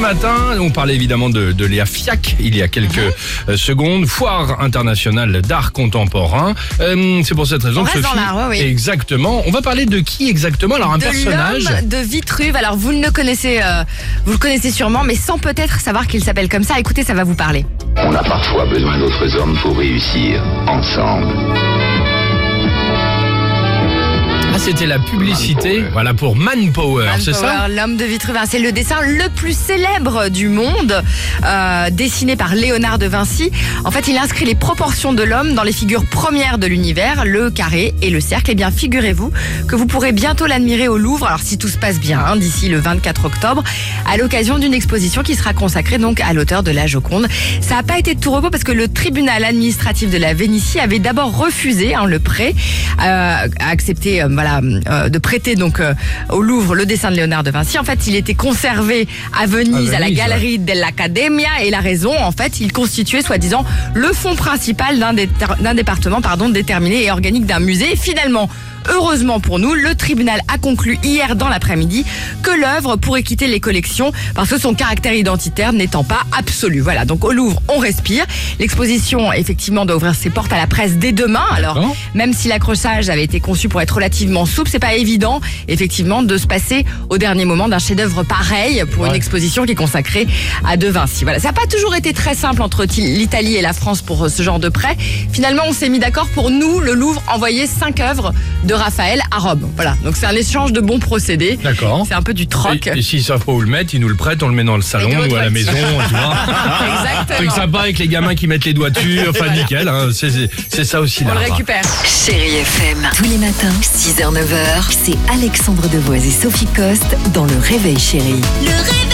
matin, on parlait évidemment de, de Léa Fiac il y a quelques Mhm. euh, secondes, foire internationale d'art contemporain. Euh, c'est pour cette raison On que reste Sophie. dans oui, oui. Exactement. On va parler de qui exactement? Alors un de personnage. de Vitruve. Alors vous le connaissez, euh, vous le connaissez sûrement, mais sans peut-être savoir qu'il s'appelle comme ça. Écoutez, ça va vous parler. On a parfois besoin d'autres hommes pour réussir ensemble. C'était la publicité. Manpower. Voilà pour Manpower, c'est ça L'homme de Vitruve. Hein, C'est le dessin le plus célèbre du monde, euh, dessiné par Léonard de Vinci. En fait, il inscrit les proportions de l'homme dans les figures premières de l'univers, le carré et le cercle. Et bien, figurez-vous que vous pourrez bientôt l'admirer au Louvre. Alors, si tout se passe bien, hein, d'ici le 24 octobre, à l'occasion d'une exposition qui sera consacrée donc à l'auteur de la Joconde. Ça n'a pas été de tout repos parce que le tribunal administratif de la Vénétie avait d'abord refusé hein, le prêt, euh, a accepté euh, voilà euh, de prêter donc euh, au Louvre le dessin de Léonard de Vinci. En fait, il était conservé à Venise, À à, la galerie dell'Accademia et la raison, en fait, il constituait soi-disant le fonds principal d'un dé- d'un département pardon déterminé et organique d'un musée. Et finalement. Heureusement pour nous, le tribunal a conclu hier dans l'après-midi que l'œuvre pourrait quitter les collections parce que son caractère identitaire n'étant pas absolu. Voilà, donc au Louvre, on respire. L'exposition, effectivement, doit ouvrir ses portes à la presse dès demain. Alors, même si l'accrochage avait été conçu pour être relativement souple, c'est pas évident, effectivement, de se passer au dernier moment d'un chef-d'œuvre pareil pour une exposition qui est consacrée à De Vinci. Voilà, ça n'a pas toujours été très simple entre l'Italie et la France pour euh, ce genre de prêt. Finalement, on s'est mis d'accord pour nous, le Louvre, envoyer cinq œuvres de Raphaël à Rome. Voilà, donc c'est un échange de bons procédés. D'accord. C'est un peu du troc. Et, et s'ils savent pas où le mettre, ils nous le prêtent, on le met dans le salon de ou à la maison, tu vois. Truc Exactement. sympa avec les gamins qui mettent les doigts dessus, enfin nickel, hein, c'est- ça aussi On là. le récupère. Chérie FM. Tous les matins, 6h, 9h, c'est Alexandre Devoise et Sophie Coste dans Le Réveil Chérie. Le réveil.